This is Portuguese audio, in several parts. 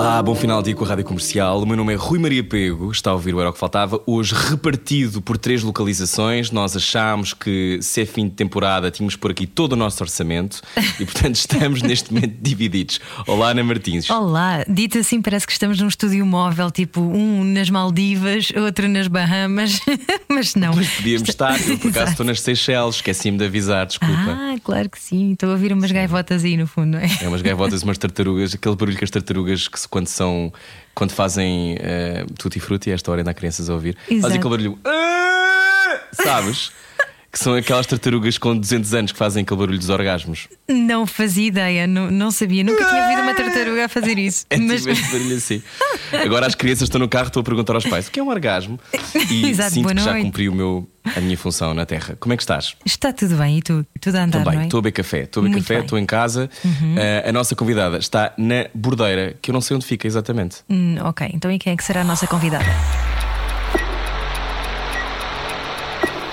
Olá, bom final de dia com a Rádio Comercial. O meu nome é Rui Maria Pego, está a ouvir o Era o que Faltava. Hoje repartido por três localizações. Nós achámos que, se é fim de temporada, tínhamos por aqui todo o nosso orçamento e, portanto, estamos neste momento divididos. Olá, Ana Martins. Olá, dito assim, parece que estamos num estúdio móvel, tipo um nas Maldivas, outro nas Bahamas, mas não. Mas podíamos estar, eu por acaso estou nas Seychelles, esqueci-me de avisar, desculpa. Ah, claro que sim. Estou a ouvir umas gaivotas aí no fundo, não é? É umas gaivotas, umas tartarugas, aquele barulho que as tartarugas que se- quando são quando fazem uh, tutti frutti, a esta hora ainda há crianças a ouvir, Exato. fazem aquele barulho. "Ah!" Sabes? Que são aquelas tartarugas com 200 anos que fazem aquele barulho dos orgasmos. Não fazia ideia, não, não sabia. Nunca tinha ouvido uma tartaruga a fazer isso. É mas tipo este barulho assim. Agora as crianças estão no carro, estou a perguntar aos pais o que é um orgasmo e Exato, sinto que já cumpri o meu, a minha função na Terra. Como é que estás? está tudo bem e tu? Tudo a andar, Também, não é? estou a beber café, estou a beber Muito café, bem. Uhum. estou em casa. Uh, a nossa convidada está na bordeira, que eu não sei onde fica exatamente. Hum, ok, então e quem é que será a nossa convidada?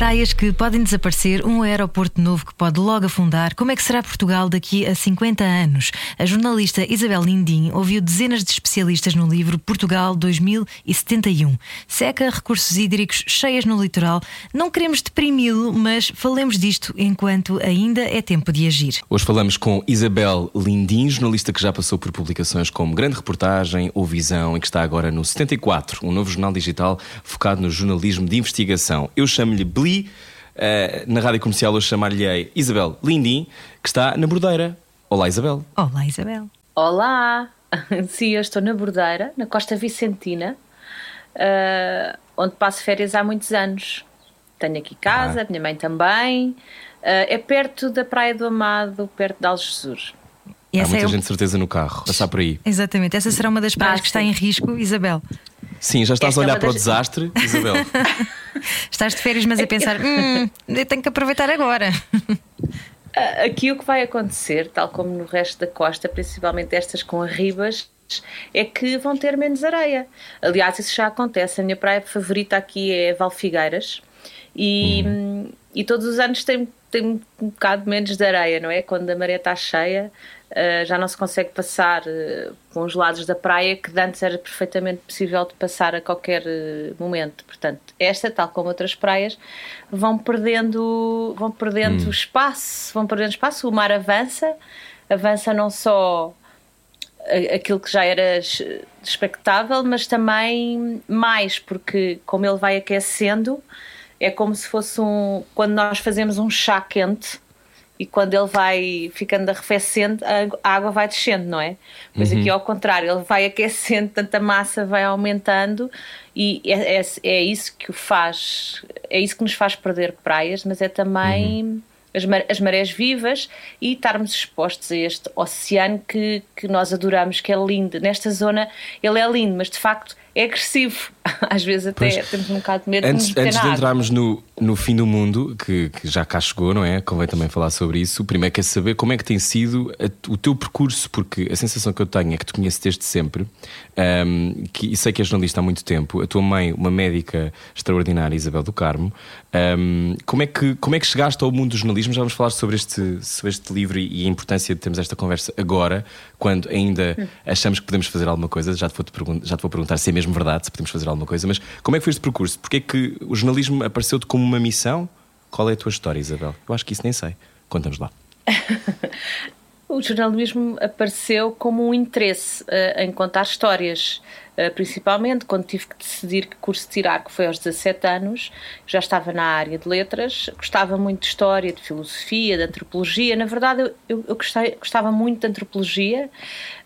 Praias que podem desaparecer, um aeroporto novo que pode logo afundar. Como é que será Portugal daqui a 50 anos? A jornalista Isabel Lindim ouviu dezenas de especialistas no livro Portugal 2071. Seca, recursos hídricos, cheias no litoral. Não queremos deprimi-lo, mas falemos disto enquanto ainda é tempo de agir. Hoje falamos com Isabel Lindim, jornalista que já passou por publicações como Grande Reportagem ou Visão e que está agora no 74, um novo jornal digital focado no jornalismo de investigação. Eu chamo-lhe Bli, eh, na rádio comercial eu chamar-lhe Isabel Lindim, que está na Bordeira. Olá, Isabel. Olá, Isabel. Olá! Sim, eu estou na Bordeira, na Costa Vicentina, ah, onde passo férias há muitos anos. Tenho aqui casa, Ah. minha mãe também. Ah, é perto da Praia do Amado, perto de Algesur. E Há essa muita é gente de certeza no carro, passar por aí. Exatamente, essa será uma das praias que está em risco, Isabel. Sim, já estás Esta a é olhar uma para o desastre, Isabel? Estás de férias, mas a pensar, hum, eu tenho que aproveitar agora. Ah, Aqui o que vai acontecer, tal como no resto da costa, principalmente estas com arribas, é que vão ter menos areia. Aliás, isso já acontece. A minha praia favorita aqui é Valfigueiras e, e todos os anos tem, tem um bocado menos de areia, não é? Quando a maré está cheia, ah, já não se consegue passar com os lados da praia que antes era perfeitamente possível de passar a qualquer ah, momento. Portanto, esta, tal como outras praias, vão perdendo, vão perdendo espaço, vão perdendo espaço, o mar avança, avança não só aquilo que já era expectável, mas também mais, porque como ele vai aquecendo, é como se fosse um. Quando nós fazemos um chá quente e quando ele vai ficando arrefecendo, a água- vai descendo, não é? Pois aqui ao contrário, ele vai aquecendo, tanta massa vai aumentando e é, é, é isso que o faz, é isso que nos faz perder praias, mas é também as, mar- as marés vivas e estarmos expostos a este oceano que, que nós adoramos, que é lindo. Nesta zona ele é lindo, mas de facto é agressivo. Às vezes até Pois. temos um bocado de medo de Antes, meter antes de entrarmos no, no fim do mundo, que, que já cá chegou, não é? Convém também falar sobre isso. Primeiro quer saber como é que tem sido a- o teu percurso, porque a sensação que eu tenho é que te conheço desde sempre, ahm, que, e sei que és jornalista há muito tempo. A tua mãe, uma médica extraordinária, Isabel do Carmo. ahm, como, é que, como é que chegaste ao mundo do jornalismo? Já vamos falar sobre este, sobre este livro e, e a importância de termos esta conversa agora, quando ainda achamos que podemos fazer alguma coisa. Já te, vou pergun- já te vou perguntar se é mesmo verdade, se podemos fazer alguma coisa, mas como é que foi este percurso? Porque é que o jornalismo apareceu-te como uma missão? Qual é a tua história, Isabel? Eu acho que isso nem sei. Conta-nos lá. O jornalismo apareceu como um interesse eh, em contar histórias, principalmente quando tive que decidir que curso tirar, que foi aos 17 anos, já estava na área de letras, gostava muito de história, de filosofia, de antropologia. Na verdade, eu, eu, gostei- gostava muito de antropologia,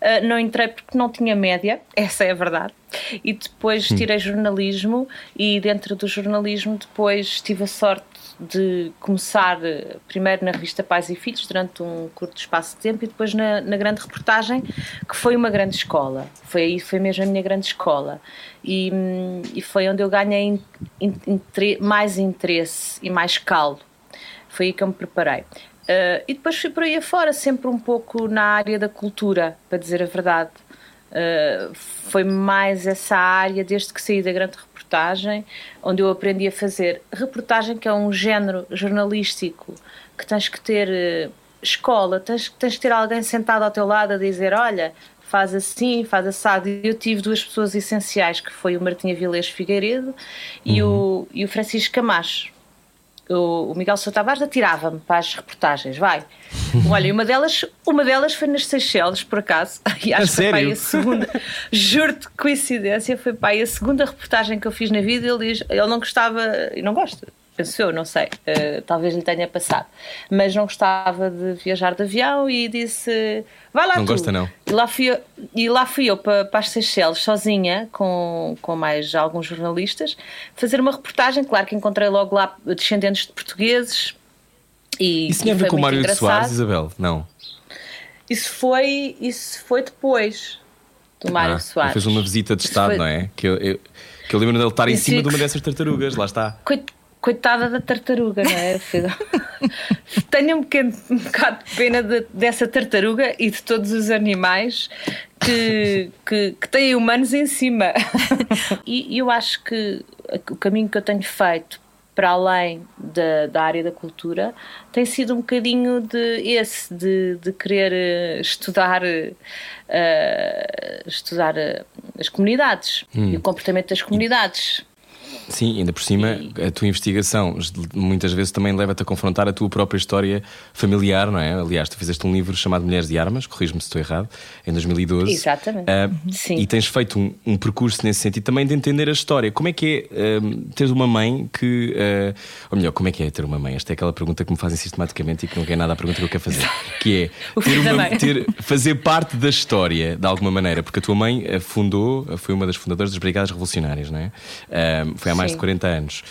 eh, não entrei porque não tinha média, essa é a verdade. E depois tirei jornalismo, e dentro do jornalismo, depois tive a sorte de começar eh, primeiro na revista Pais e Filhos durante um curto espaço de tempo e depois na, na grande reportagem que foi uma grande escola foi aí foi mesmo a minha grande escola. E, e foi onde eu ganhei in, in, mais interesse e mais caldo. Foi aí que eu me preparei. Uh, e depois fui por aí afora, sempre um pouco na área da cultura, para dizer a verdade. Uh, foi mais essa área desde que saí da grande reportagem, onde eu aprendi a fazer reportagem, que é um género jornalístico que tens que ter uh, escola, tens, tens que ter alguém sentado ao teu lado a dizer: Olha, faz assim, faz assado. Eu tive duas pessoas essenciais, que foi o Martim Avilés Figueiredo uhum. e, o, e o Francisco Camacho o, o Miguel Sousa Tavares atirava-me para as reportagens, vai. Olha, uma delas, uma delas foi nas Seychelles, por acaso, e acho que foi para a segunda, juro-te coincidência, foi para a segunda reportagem que eu fiz na vida. Ele diz, ele não gostava, e não gosta, penso eu, não sei, uh, talvez lhe tenha passado, mas não gostava de viajar de avião e disse: Vai lá, não tu. gosta, não. E lá fui eu, e lá fui eu para, para as Seychelles, sozinha, com, com mais alguns jornalistas, fazer uma reportagem. Claro que encontrei logo lá descendentes de portugueses. E, Isso tinha a ver com o Mário de Soares, Isabel? Não. Isso foi, isso foi depois do Mário ah, Soares. Fez uma visita de Estado, foi... não é? Que eu, eu, que eu lembro dele estar em cima de uma dessas tartarugas, lá está. Coit coitada da tartaruga, não é? Tenho um, pequeno, um bocado de pena de, dessa tartaruga e de todos os animais que, que, que têm humanos em cima. E eu acho que o caminho que eu tenho feito para além da, da área da cultura, tem sido um bocadinho de esse, de, de querer eh, estudar, uh, estudar uh, as comunidades hum. e o comportamento das comunidades. Sim, ainda por cima, a tua investigação muitas vezes também leva-te a confrontar a tua própria história familiar, não é? Aliás, tu fizeste um livro chamado Mulheres de Armas, corrijo-me se estou errado, em 2012. Exatamente. Uh, Sim. E tens feito um, um, percurso nesse sentido também de entender a história. Como é que é uh, ter uma mãe que. Uh, ou melhor, como é que é ter uma mãe? Esta é aquela pergunta que me fazem sistematicamente e que não é nada a pergunta que eu quero fazer. Que é ter uma, ter, fazer parte da história de alguma maneira, porque a tua mãe fundou, foi uma das fundadoras das Brigadas Revolucionárias, não é? Foi há mais Sim. de 40 anos.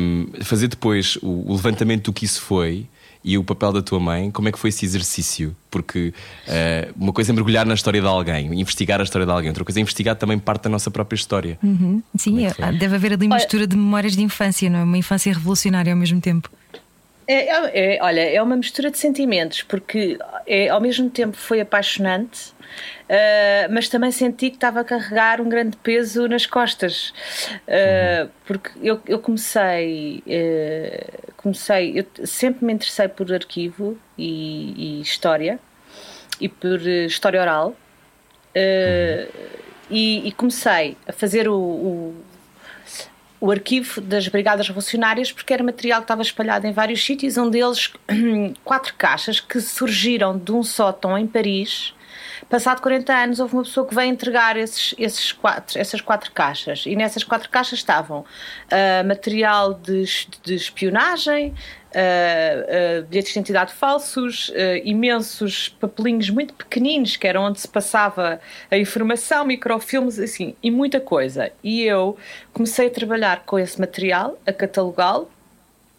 Um, fazer depois o, o, levantamento do que isso foi e o papel da tua mãe, como é que foi esse exercício? Porque uh, uma coisa é mergulhar na história de alguém, investigar a história de alguém, outra coisa é investigar também parte da nossa própria história. Uhum. Sim, é deve haver ali mistura de memórias de infância, não é? Uma infância revolucionária ao mesmo tempo. É, é, olha, é uma mistura de sentimentos, porque é, ao mesmo tempo foi apaixonante, uh, mas também senti que estava a carregar um grande peso nas costas, uh, porque eu, eu comecei, uh, comecei, eu sempre me interessei por arquivo e, e história, e por história oral, e, e, comecei a fazer o, o o arquivo das Brigadas Revolucionárias, porque era material que estava espalhado em vários sítios, um deles quatro caixas que surgiram de um sótão em Paris. Passado 40 anos, houve uma pessoa que veio entregar esses, esses quatro, essas quatro caixas, e nessas quatro caixas estavam uh, material de, de espionagem, uh, uh, bilhetes de identidade falsos, uh, imensos papelinhos muito pequeninos, que era onde se passava a informação, microfilmes, assim, e muita coisa. E eu comecei a trabalhar com esse material, a catalogá-lo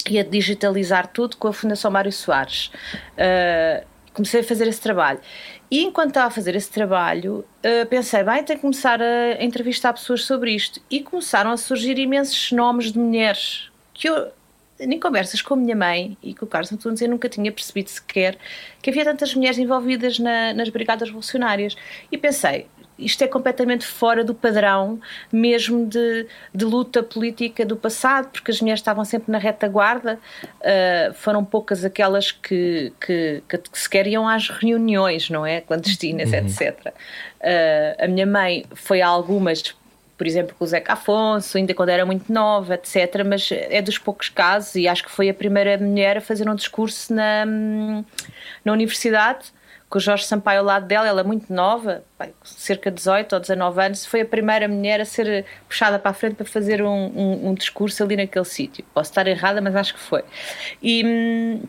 e a digitalizar tudo com a Fundação Mário Soares. Comecei a fazer esse trabalho. E enquanto estava a fazer esse trabalho, pensei, bem, tenho que começar a entrevistar pessoas sobre isto. E começaram a surgir imensos nomes de mulheres que eu em conversas com a minha mãe e com o Carlos Antunes, eu nunca tinha percebido sequer que havia tantas mulheres envolvidas na, nas brigadas revolucionárias. E pensei, isto é completamente fora do padrão mesmo de, de, luta política do passado, porque as mulheres estavam sempre na retaguarda, uh, foram poucas aquelas que, que, que, que sequer iam às reuniões, não é? Clandestinas, uhum. etc. Uh, ah, a minha mãe foi a algumas por exemplo, com o Zeca Afonso, ainda quando era muito nova, etc. Mas é dos poucos casos, e acho que foi a primeira mulher a fazer um discurso na, na universidade, com o Jorge Sampaio ao lado dela, ela é muito nova, cerca de 18 ou 19 anos, foi a primeira mulher a ser puxada para a frente para fazer um, um, um discurso ali naquele sítio. Posso estar errada, mas acho que foi. E hum,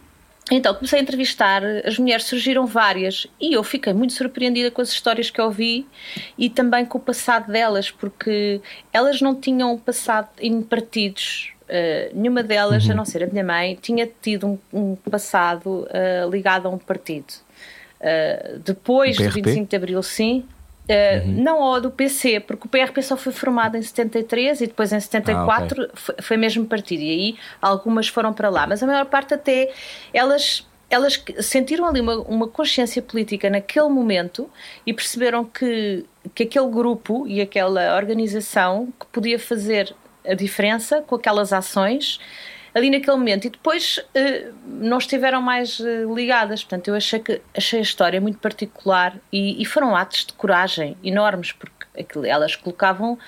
então comecei a entrevistar, as mulheres surgiram várias e eu fiquei muito surpreendida com as histórias que ouvi e também com o passado delas, porque elas não tinham passado em partidos. Uh, nenhuma delas, uhum. a não ser a minha mãe, tinha tido um, um passado uh, ligado a um partido. Uh, depois do 25 de Abril, sim. Uh, uhum. Não ao do PC, porque o PRP só foi formado em 73 e depois em 74 ah, okay. foi, foi mesmo partido. E aí algumas foram para lá, mas a maior parte até elas elas sentiram ali uma, uma consciência política naquele momento e perceberam que, que aquele grupo e aquela organização que podia fazer a diferença com aquelas ações ali naquele momento e depois uh, não estiveram mais uh, ligadas. Portanto, eu achei, que, achei a história muito particular e, e foram atos de coragem enormes, porque aquilo, elas colocavam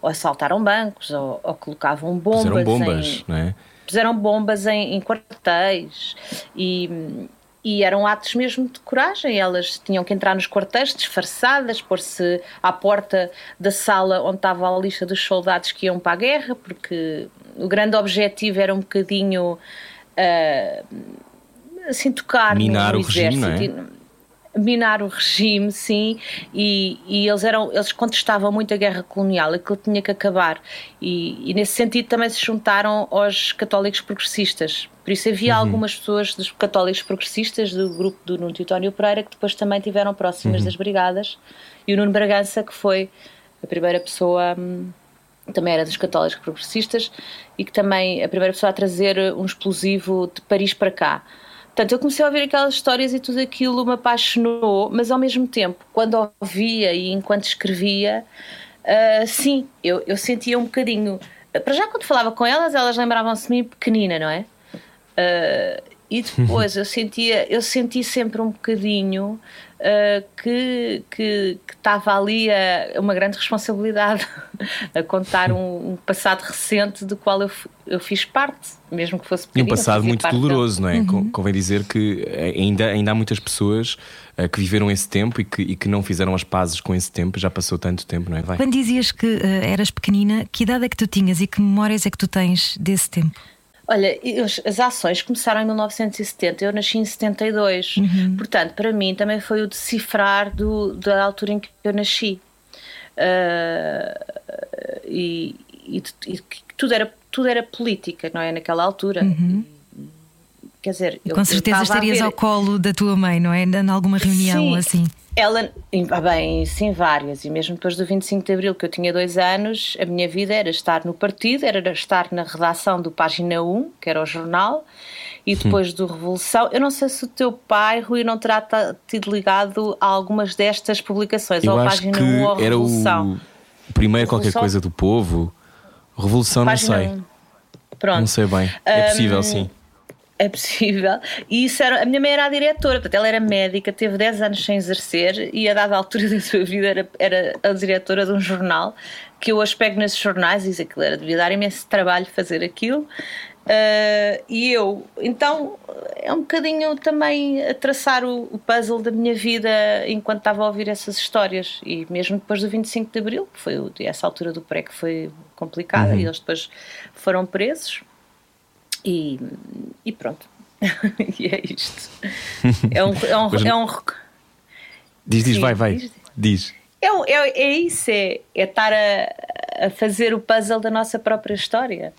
ou assaltaram bancos ou, ou colocavam bombas. Puseram bombas, em, não é? Puseram bombas em, em quartéis e e eram atos mesmo de coragem. Elas tinham que entrar nos quartéis disfarçadas, pôr-se à porta da sala onde estava a lista dos soldados que iam para a guerra, porque o grande objetivo era um bocadinho uh, assim tocar Minar no o exército. Regime, não é? minar o regime, sim, e, e, eles eram eles contestavam muito a guerra colonial, aquilo tinha que acabar e, e nesse sentido também se juntaram aos católicos progressistas. Por isso havia uhum. algumas pessoas dos católicos progressistas do grupo do Nuno Teutónio Pereira que depois também tiveram próximas uhum. das brigadas e o Nuno Bragança que foi a primeira pessoa hum, também era dos católicos progressistas e que também a primeira pessoa a trazer um explosivo de Paris para cá. Portanto, eu comecei a ouvir aquelas histórias e tudo aquilo me apaixonou, mas ao mesmo tempo, quando ouvia e enquanto escrevia, uh, sim, eu, eu sentia um bocadinho. Para já, quando falava com elas, elas lembravam-se de mim pequenina, não é? Uh, e depois eu sentia, eu senti sempre um bocadinho uh, que, que, que estava ali a, uma grande responsabilidade a contar um, um, passado recente do qual eu, eu fiz parte, mesmo que fosse pequenino. E um passado muito doloroso, dele. não é? Uhum. Convém dizer que ainda, ainda há muitas pessoas uh, que viveram esse tempo e que, e que não fizeram as pazes com esse tempo, já passou tanto tempo, não é? Vai. Quando dizias que uh, eras pequenina, que idade é que tu tinhas e que memórias é que tu tens desse tempo? Olha, as ações começaram em 1970, eu nasci em 72. Uhum. Portanto, para mim também foi o decifrar do, da altura em que eu nasci. Uh, e, e, e, tudo, era, tudo era política, não é? Naquela altura. Uhum. Quer dizer, Com certeza estarias ver... ao colo da tua mãe, não é? Em alguma reunião Sim. assim. Ela, ah, bem, sim, várias. E mesmo depois do 25 de Abril, que eu tinha dois anos, a minha vida era estar no partido, era estar na redação do Página 1, que era o jornal, e depois do Revolução. Eu não sei se o teu pai, Rui, não terá tido ligado a algumas destas publicações, eu ou a Página 1 ou a Revolução. O primeiro qualquer coisa do povo. Revolução, Página não sei. 1. Pronto. Não sei bem. É possível, um, sim é possível. E isso era, a minha mãe era a diretora, portanto, ela era médica, teve 10 anos sem exercer e a dada altura da sua vida era, era a diretora de um jornal que eu hoje pego nesses jornais e diz aquilo era, devia dar imenso trabalho fazer aquilo. Uh, e eu, então, é um bocadinho também a traçar o, o, puzzle da minha vida enquanto estava a ouvir essas histórias. E mesmo depois do 25 de Abril, que foi essa altura do pré que foi complicada, uhum. e eles depois foram presos. E, e pronto. e é isto. É um. É um, é um... Diz, diz, Sim, vai, vai. Diz. diz. É, é, é isso, é, é estar a, a fazer o puzzle da nossa própria história.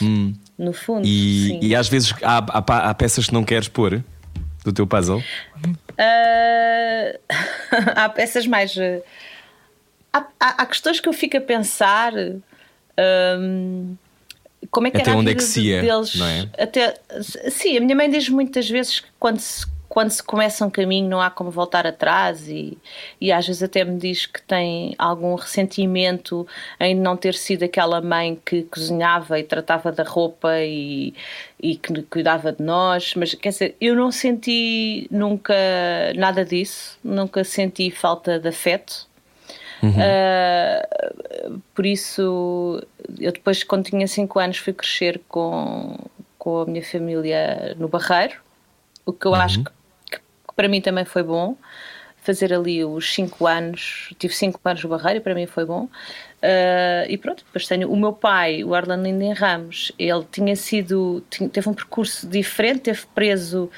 Hum. No fundo. E, e às vezes há, há, há, peças que não queres pôr do teu puzzle? Uh, há peças mais. Uh, há, há, questões que eu fico a pensar. Um, como é que até era onde a vida é que se ia, deles. Não é? Até, sim, a minha mãe diz muitas vezes que quando se, quando se começa um caminho não há como voltar atrás e, e às vezes até me diz que tem algum ressentimento em não ter sido aquela mãe que cozinhava e tratava da roupa e, e que cuidava de nós, mas quer dizer, eu não senti nunca nada disso, nunca senti falta de afeto Uhum. Uh, por isso, eu depois, quando tinha 5 anos, fui crescer com, com a minha família no Barreiro, o que eu uhum. acho que, que, para mim também foi bom. Fazer ali os 5 anos, tive 5 anos no Barreiro, para mim foi bom. Uh, e pronto, depois tenho o meu pai, o Arlan Linden Ramos, ele tinha sido, tinha, teve um percurso diferente, teve preso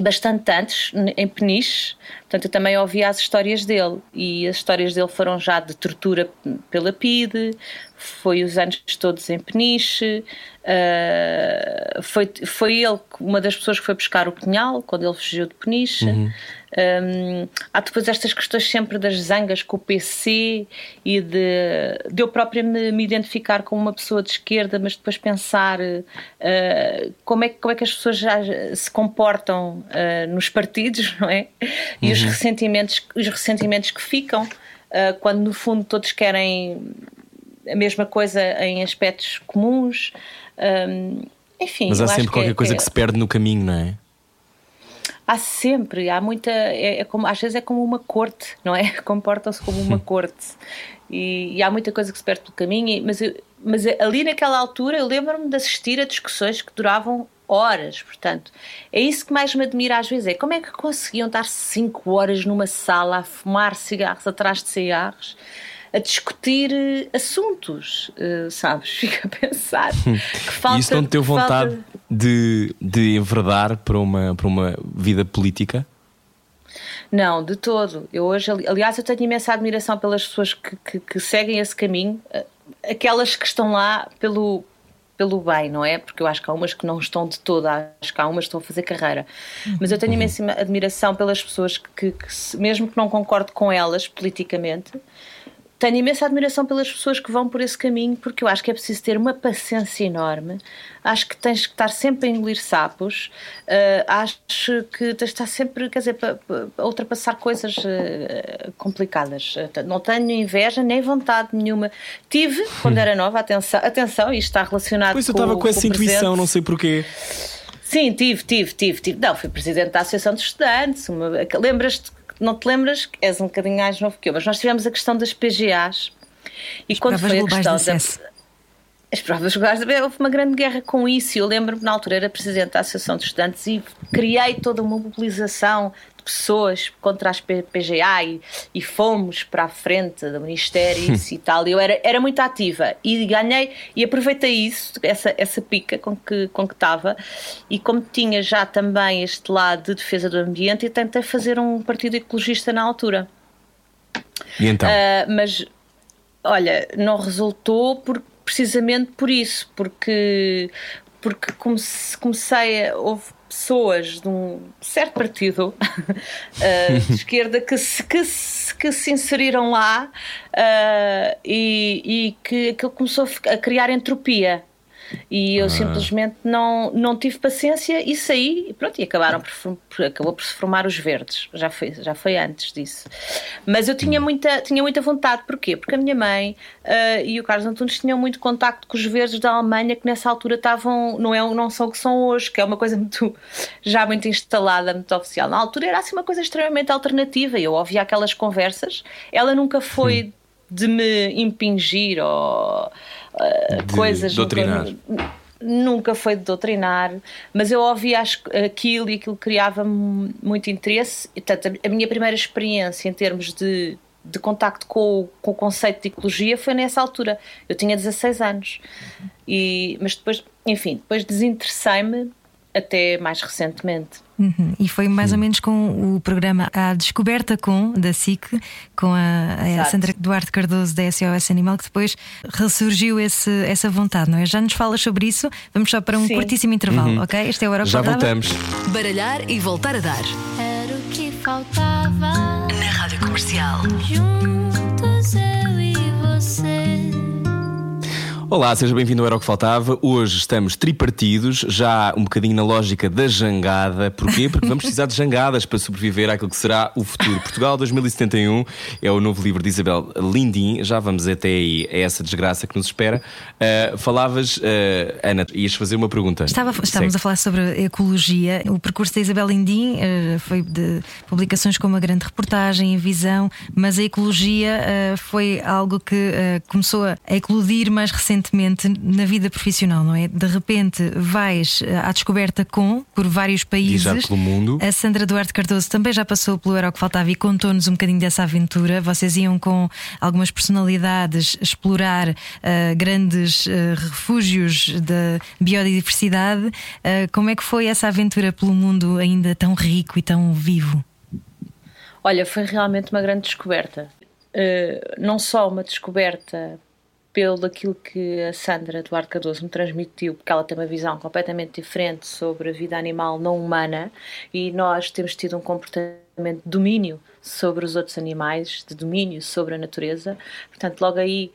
bastante antes, em Peniche, portanto eu também ouvi as histórias dele. E as histórias dele foram já de tortura pela PIDE, foi os anos todos em Peniche, uh, foi, foi ele uma das pessoas que foi buscar o punhal quando ele fugiu de Peniche, uhum. Um, há depois estas questões sempre das zangas com o PC e de, de eu própria me, me identificar como uma pessoa de esquerda, mas depois pensar uh, como, é, como é que as pessoas já se comportam uh, nos partidos, não é? E uhum. os, ressentimentos, os ressentimentos que ficam uh, quando no fundo todos querem a mesma coisa em aspectos comuns. Um, enfim, Mas há sempre qualquer é, coisa é, que se perde no caminho, não é? Há sempre, há muita. É, é como, às vezes é como uma corte, não é? Comportam-se como uma corte. E, e, há muita coisa que se perde pelo caminho, mas, eu, mas ali naquela altura eu lembro-me de assistir a discussões que duravam horas, portanto, é isso que mais me admira às vezes, é como é que conseguiam estar 5 horas numa sala a fumar cigarros atrás de cigarros a discutir eh, assuntos, uh, sabes? Fica a pensar que falta. E isso não te deu vontade falta... de, de enverdar para uma, para uma vida política? Não, de todo. Eu hoje, aliás, eu tenho imensa admiração pelas pessoas que, que, que seguem esse caminho, eh, aquelas que estão lá pelo, pelo bem, não é? Porque eu acho que há umas que não estão de todo, acho que há umas que estão a fazer carreira. Mas eu tenho imensa admiração pelas pessoas que, que, mesmo que não concorde com elas politicamente, tenho imensa admiração pelas pessoas que vão por esse caminho, porque eu acho que é preciso ter uma paciência enorme. Acho que tens que estar sempre a engolir sapos. Uh, acho que tens de estar sempre, quer dizer, a ultrapassar coisas uh, complicadas. Não tenho inveja nem vontade nenhuma. Tive, quando era nova, atenção, atenção isto está relacionado pois com. Pois eu estava com, com essa intuição, presente. não sei porquê. Sim, tive, tive, tive, tive. Não, fui presidente da Associação de Estudantes. Lembras-te não te lembras, és um bocadinho mais novo que eu, mas nós tivemos a questão das PGAs e As quando foi a questão da. As provas globais, houve uma grande guerra com isso. Eu lembro-me, na altura, era presidente da Associação de Estudantes e criei toda uma mobilização pessoas contra as PGA e, e, fomos para a frente do Ministério e tal. Eu era, era muito ativa e ganhei e aproveitei isso, essa, essa pica com que, com que estava. E como tinha já também este lado de defesa do ambiente, eu tentei fazer um partido ecologista na altura. E então? Uh, mas olha, não resultou por, precisamente por isso, porque, porque comecei a. Houve pessoas de um certo partido uh, de esquerda que se, que, se, que se inseriram lá uh, e, e que aquilo começou a criar entropia. E eu ah. simplesmente não, não tive paciência e saí e pronto, e acabaram por, por, acabou por se formar os verdes. Já foi, já foi antes disso. Mas eu tinha hum. muita, tinha muita vontade, porquê? Porque a minha mãe uh, e o Carlos Antunes tinham muito contacto com os verdes da Alemanha que nessa altura estavam, não, é, não são o que são hoje, que é uma coisa muito, já muito instalada, muito oficial. Na altura era assim uma coisa extremamente alternativa. Eu ouvia aquelas conversas, ela nunca foi. Hum de me impingir ou uh, de coisas. Doutrinar. Nunca, nunca foi de doutrinar, mas eu ouvia aquilo e aquilo criava-me muito interesse. E, portanto, a minha primeira experiência em termos de, de contacto com, com o conceito de ecologia foi nessa altura. Eu tinha 16 anos. E, mas depois, enfim, depois desinteressei-me até mais recentemente. Uhum. E foi mais ou menos com o programa A Descoberta com, da SIC, com a, a Sandra Duarte Cardoso da SOS Animal, que depois ressurgiu esse, essa vontade, não é? Já nos falas sobre isso, vamos só para um Sim. curtíssimo intervalo, uhum. ok? Este é o Hora Já voltamos. Baralhar e voltar a dar. Era o que faltava na Rádio Comercial. Juntos Olá, seja bem-vindo ao Era o que Faltava. Hoje estamos tripartidos, já um bocadinho na lógica da jangada. Porquê? Porque vamos precisar de jangadas para sobreviver àquilo que será o futuro. Portugal 2071 é o novo livro de Isabel Lindim. Já vamos até aí a essa desgraça que nos espera. Uh, falavas, uh, Ana, ias fazer uma pergunta. Estava, estávamos a falar sobre ecologia. O percurso da Isabel Lindim uh, foi de publicações como a grande reportagem, a visão, mas a ecologia foi algo que começou a eclodir mais recentemente recentemente na vida profissional, não é? De repente vais eh, à descoberta com, por vários países. E já pelo mundo. A Sandra Duarte Cardoso também já passou pelo Era o que Faltava e contou-nos um bocadinho dessa aventura. Vocês iam com algumas personalidades explorar uh, grandes uh, refúgios da biodiversidade. Uh, como é que foi essa aventura pelo mundo ainda tão rico e tão vivo? Olha, foi realmente uma grande descoberta. não só uma descoberta pelo aquilo que a Sandra Duarte Cardoso me transmitiu, porque ela tem uma visão completamente diferente sobre a vida animal não humana e nós temos tido um comportamento de domínio sobre os outros animais, de domínio sobre a natureza. Portanto, logo aí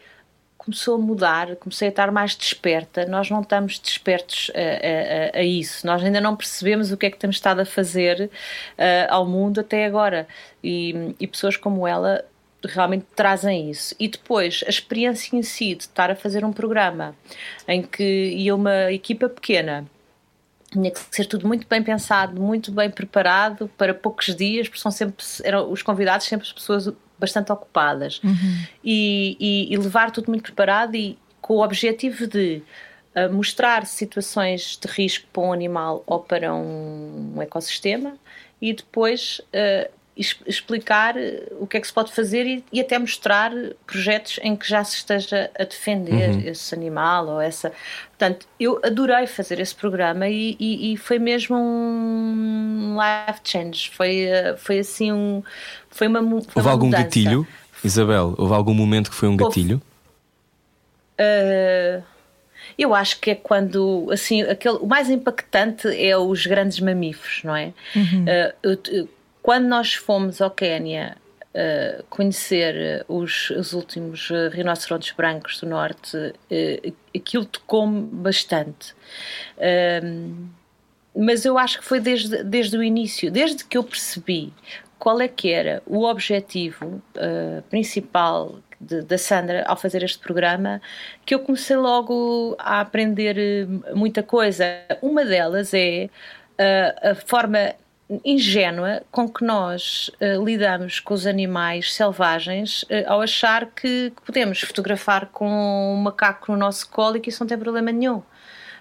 começou a mudar, comecei a estar mais desperta. Nós não estamos despertos a, a, a isso, nós ainda não percebemos o que é que temos estado a fazer uh, ao mundo até agora. E, e pessoas como ela realmente trazem isso. E depois, a experiência em si de estar a fazer um programa em que ia uma equipa pequena, tinha que ser tudo muito bem pensado, muito bem preparado para poucos dias, porque são sempre eram os convidados sempre pessoas bastante ocupadas uhum. e, e, e, levar tudo muito preparado e com o objetivo de uh, mostrar situações de risco para um animal ou para um, um ecossistema e depois uh, explicar eh, o que é que se pode fazer e, e, até mostrar projetos em que já se esteja a defender uhum. esse animal ou essa. Portanto, eu adorei fazer esse programa e, e, e, foi mesmo um life change. Foi, eh, foi assim um. Foi uma. Foi houve uma algum mudança. gatilho, Isabel? Houve algum momento que foi um gatilho? Uh, eu acho que é quando, assim, aquele, o mais impactante é os grandes mamíferos, não é? Uhum. Uh, quando nós fomos ao Quénia uh, conhecer os, os últimos uh, rinocerontes brancos do norte, uh, aquilo tocou-me bastante. Ehm, mas eu acho que foi desde, desde o início, desde que eu percebi qual é que era o objetivo principal da Sandra ao fazer este programa, que eu comecei logo a aprender muita coisa. Uma delas é a forma ingênua com que nós uh, lidamos com os animais selvagens uh, ao achar que, que, podemos fotografar com um macaco no nosso colo e que isso não tem problema nenhum.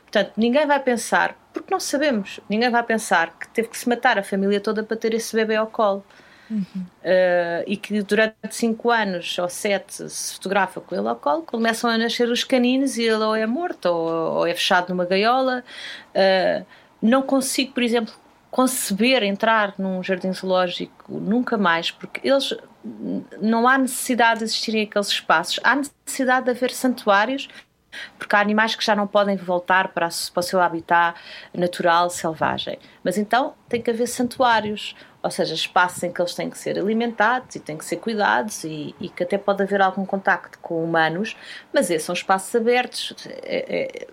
Portanto, ninguém vai pensar, porque não sabemos, ninguém vai pensar que teve que se matar a família toda para ter esse bebê ao colo. Uhum. Uh, e que durante 5 anos ou 7 se fotografa com ele ao colo, começam a nascer os caninos e ele ou é morto ou, ou é fechado numa gaiola. não consigo, por exemplo, conceber entrar num jardim zoológico nunca mais, porque eles não há necessidade de existirem aqueles espaços, há necessidade de haver santuários, porque há animais que já não podem voltar para, para o seu habitat natural, selvagem. Mas então tem que haver santuários, ou seja, espaços em que eles têm que ser alimentados e têm que ser cuidados e, e que até pode haver algum contacto com humanos, mas esses são espaços abertos. É, é,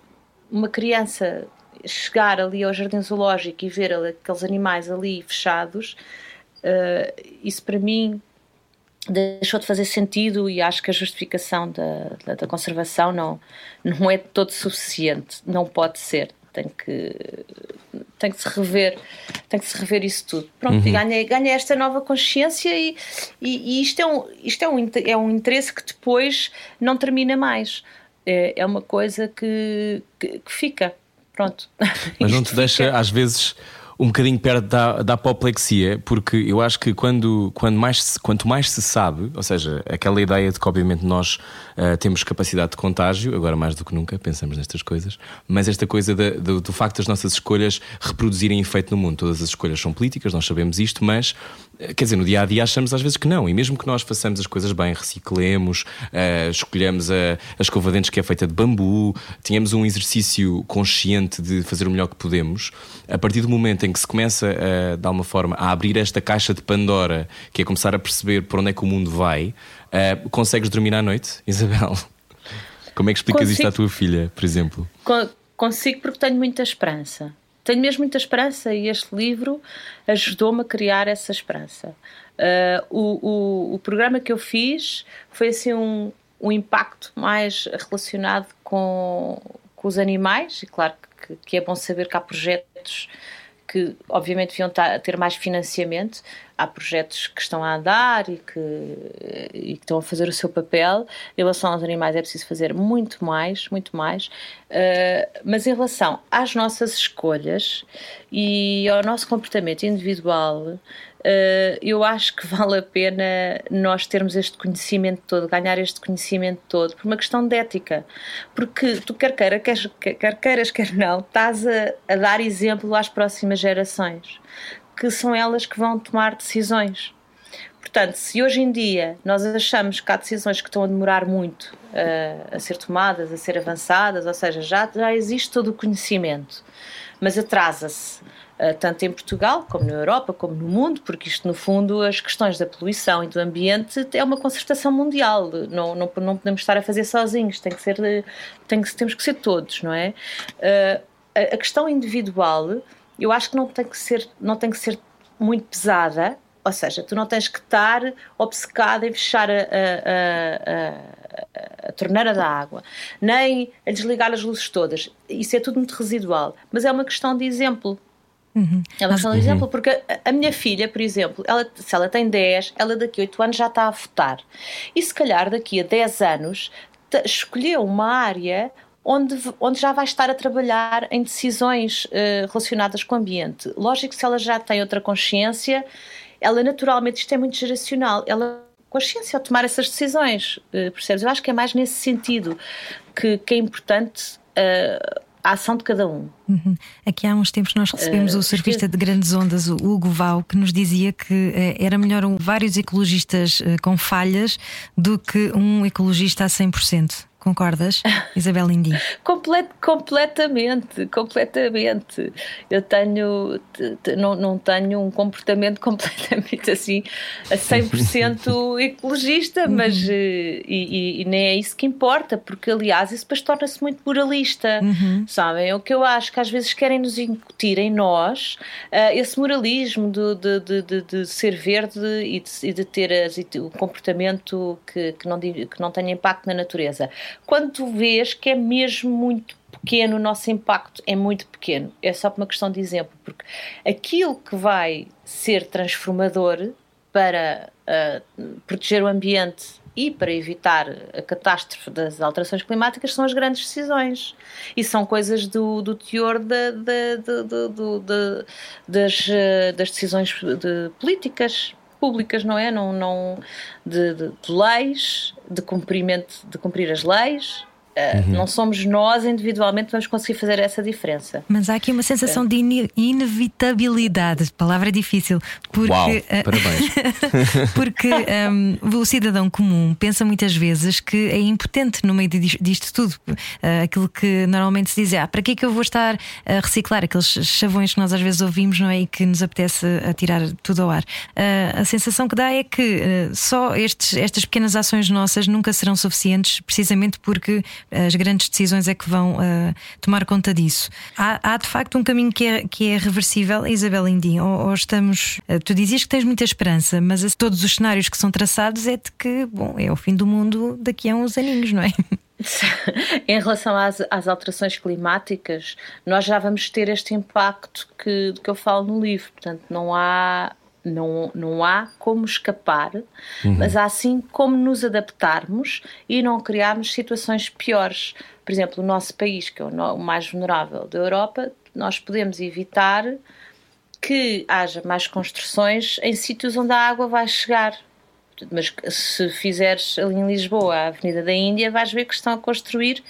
uma criança chegar ali ao jardim zoológico e ver aqueles animais ali fechados, uh, isso para mim deixou de fazer sentido e acho que a justificação da, da, da, conservação não, não é todo suficiente, não pode ser. Tem que, tem que se rever, tem que se rever isso tudo. Pronto, uhum. ganha, ganha esta nova consciência e, e, e, isto, é um, isto é, um, é um interesse que depois não termina mais. É, é uma coisa que, que, que fica. Pronto. Mas não te deixa, fica... às vezes, um bocadinho perto da, da apoplexia, porque eu acho que quando, quando mais quanto mais se sabe, ou seja, aquela ideia de que obviamente nós uh, temos capacidade de contágio, agora mais do que nunca pensamos nestas coisas, mas esta coisa de, do facto das nossas escolhas reproduzirem efeito no mundo. Todas as escolhas são políticas, nós sabemos isto, mas eh, quer dizer, no dia a dia achamos às vezes que não, e mesmo que nós façamos as coisas bem, reciclemos, uh, escolhemos a, a escova de dentes que é feita de bambu, tenhamos um exercício consciente de fazer o melhor que podemos, a partir do momento em em que se começa a, de alguma forma a abrir esta caixa de Pandora, que é começar a perceber por onde é que o mundo vai, uh, consegues dormir à noite, Isabel? Como é que explicas consigo, isto à tua filha, por exemplo? Consigo porque tenho muita esperança. Tenho mesmo muita esperança e este livro ajudou-me a criar essa esperança. Uh, o, o, o, programa que eu fiz foi assim um, um impacto mais relacionado com, com os animais, e claro que, que é bom saber que há projetos que obviamente deviam ter mais financiamento. Há projetos que estão a andar e que, e que estão a fazer o seu papel. Em relação aos animais é preciso fazer muito mais, muito mais. Uh, mas em relação às nossas escolhas e ao nosso comportamento individual, eu acho que vale a pena nós termos este conhecimento todo, ganhar este conhecimento todo, por uma questão de ética. Porque tu, quer, queira, quer, quer queiras, quer não, estás a, a dar exemplo às próximas gerações, que são elas que vão tomar decisões. Portanto, se hoje em dia nós achamos que há decisões que estão a demorar muito uh, a ser tomadas, a ser avançadas, ou seja, já, já existe todo o conhecimento, mas atrasa-se. Uh, tanto em Portugal, como na Europa, como no mundo, porque isto, no fundo, as questões da poluição e do ambiente é uma concertação mundial. Não, não, não podemos estar a fazer sozinhos, tem que ser, tem que, temos que ser todos, não é? Uh, a, questão individual, eu acho que não tem que ser, não tem que ser muito pesada, ou seja, tu não tens que estar obcecado em fechar a, a, a, a, torneira da água, nem a desligar as luzes todas. Isso é tudo muito residual. Mas é uma questão de exemplo. Uhum. Questão de exemplo, porque a, minha filha, por exemplo, ela, se ela tem 10, ela daqui a 8 anos já está a votar. E se calhar daqui a 10 anos escolheu uma área onde, onde já vai estar a trabalhar em decisões uh, relacionadas com o ambiente. Lógico que se ela já tem outra consciência, ela naturalmente, isto é muito geracional, ela consciência ao tomar essas decisões, uh, percebes? Eu acho que é mais nesse sentido que, que é importante uh, a ação de cada um. Uhum. Aqui há uns tempos nós recebemos uh, o surfista de grandes ondas, o Hugo Val, que nos dizia que era melhor um, vários ecologistas com falhas do que um ecologista a 100%. Concordas, Isabel Lindy? Complet, completamente, completamente. Eu tenho, não, não tenho um comportamento completamente assim, a 100% ecologista, uhum. mas eh, e, e, nem é isso que importa, porque aliás isso depois torna-se muito moralista, uhum. sabem? O que eu acho que às vezes querem nos incutir em nós uh, esse moralismo de, de, de, de, ser verde e de, e de ter as, o comportamento que, que, não, que não tenha impacto na natureza quando tu vês que é mesmo muito pequeno, o nosso impacto é muito pequeno. É só por uma questão de exemplo, porque aquilo que vai ser transformador para uh, proteger o ambiente e para evitar a catástrofe das alterações climáticas são as grandes decisões. E são coisas do, do teor de, de, de, das, ah, das decisões políticas públicas, não é? Não, não, de, de, de leis, de cumprimento, de cumprir as leis, Uhum. Não somos nós individualmente que vamos conseguir fazer essa diferença. Mas há aqui uma sensação é. de inevitabilidade, palavra difícil, porque, Uau, eh, parabéns. porque um, o cidadão comum pensa muitas vezes que é impotente no meio disto tudo. Uh, aquilo que normalmente se diz é: ah, para que é que eu vou estar a reciclar aqueles chavões que nós às vezes ouvimos, não é? E que nos apetece tirar tudo ao ar. Uh, a sensação que dá é que uh, só estes, estas pequenas ações nossas nunca serão suficientes, precisamente porque as grandes decisões é que vão uh, tomar conta disso. Há, há, de facto um caminho que é, que é reversível, Isabel Indim, ou, ou estamos. Uh, tu dizias que tens muita esperança, mas todos os cenários que são traçados é de que, bom, é o fim do mundo daqui a uns aninhos, não é? em relação às, às, alterações climáticas, nós já vamos ter este impacto que, que eu falo no livro. Portanto, não há não, não há como escapar, uhum. mas há sim como nos adaptarmos e não criarmos situações piores. Por exemplo, o nosso país, que é o mais vulnerável da Europa, nós podemos evitar que haja mais construções em sítios onde a água vai chegar. Mas se fizeres ali em Lisboa, a Avenida da Índia, vais ver que estão a construir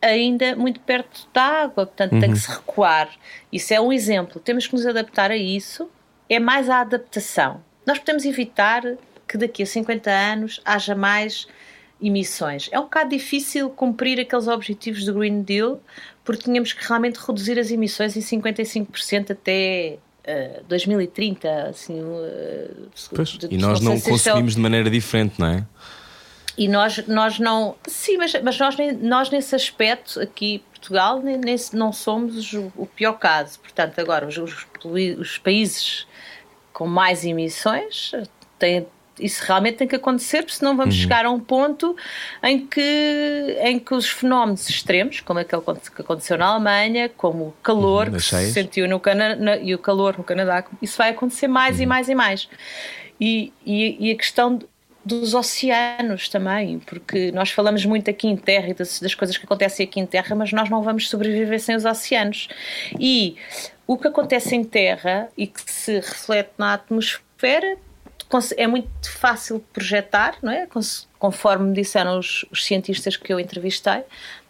ainda muito perto da água, portanto uhum. tem que se recuar. Isso é um exemplo. Temos que nos adaptar a isso é mais a adaptação. Nós podemos evitar que daqui a 50 anos haja mais emissões. É um bocado difícil cumprir aqueles objetivos do Green Deal, porque tínhamos que realmente reduzir as emissões em 55% até uh, 2030. Assim, uh, pois, de, e nós não, não consumimos é... de maneira diferente, não é? E nós, nós não. Sim, mas, mas nós, nós nesse aspecto, aqui Portugal, nesse, não somos o, o pior caso. Portanto, agora, os, os, os países com mais emissões, tem, isso realmente tem que acontecer, porque senão vamos uhum. chegar a um ponto em que, em que os fenómenos extremos, como aquele que aconteceu na Alemanha, como o calor uhum, que se sentiu no Canadá e o calor no Canadá, isso vai acontecer mais uhum. e mais e mais. E, e, e, a questão dos oceanos também, porque nós falamos muito aqui em terra e das, das coisas que acontecem aqui em terra, mas nós não vamos sobreviver sem os oceanos. E o que acontece em terra e que se reflete na atmosfera é muito fácil projetar, não é? Conforme me disseram os, os cientistas que eu entrevistei,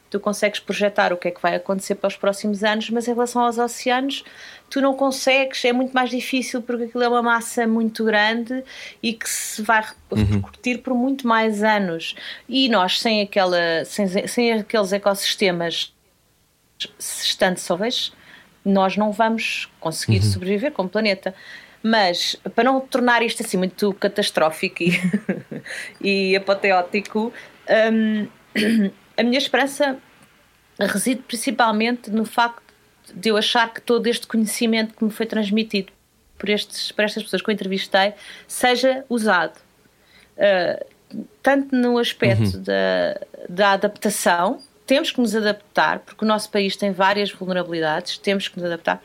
tu consegues projetar o que é que vai acontecer para os próximos anos, mas em relação aos oceanos, tu não consegues, é muito mais difícil porque aquilo é uma massa muito grande e que se vai repercutir por muito mais anos. E nós, sem, aquela, sem, sem aqueles ecossistemas sustentáveis, nós não vamos conseguir uhum. sobreviver como planeta. Mas para não tornar isto assim muito catastrófico e, e apoteótico, um, a minha esperança reside principalmente no facto de eu achar que todo este conhecimento que me foi transmitido por, estes, por estas pessoas que eu entrevistei seja usado. Uh, tanto no aspecto uhum. da, da adaptação, temos que nos adaptar, porque o nosso país tem várias vulnerabilidades, temos que nos adaptar,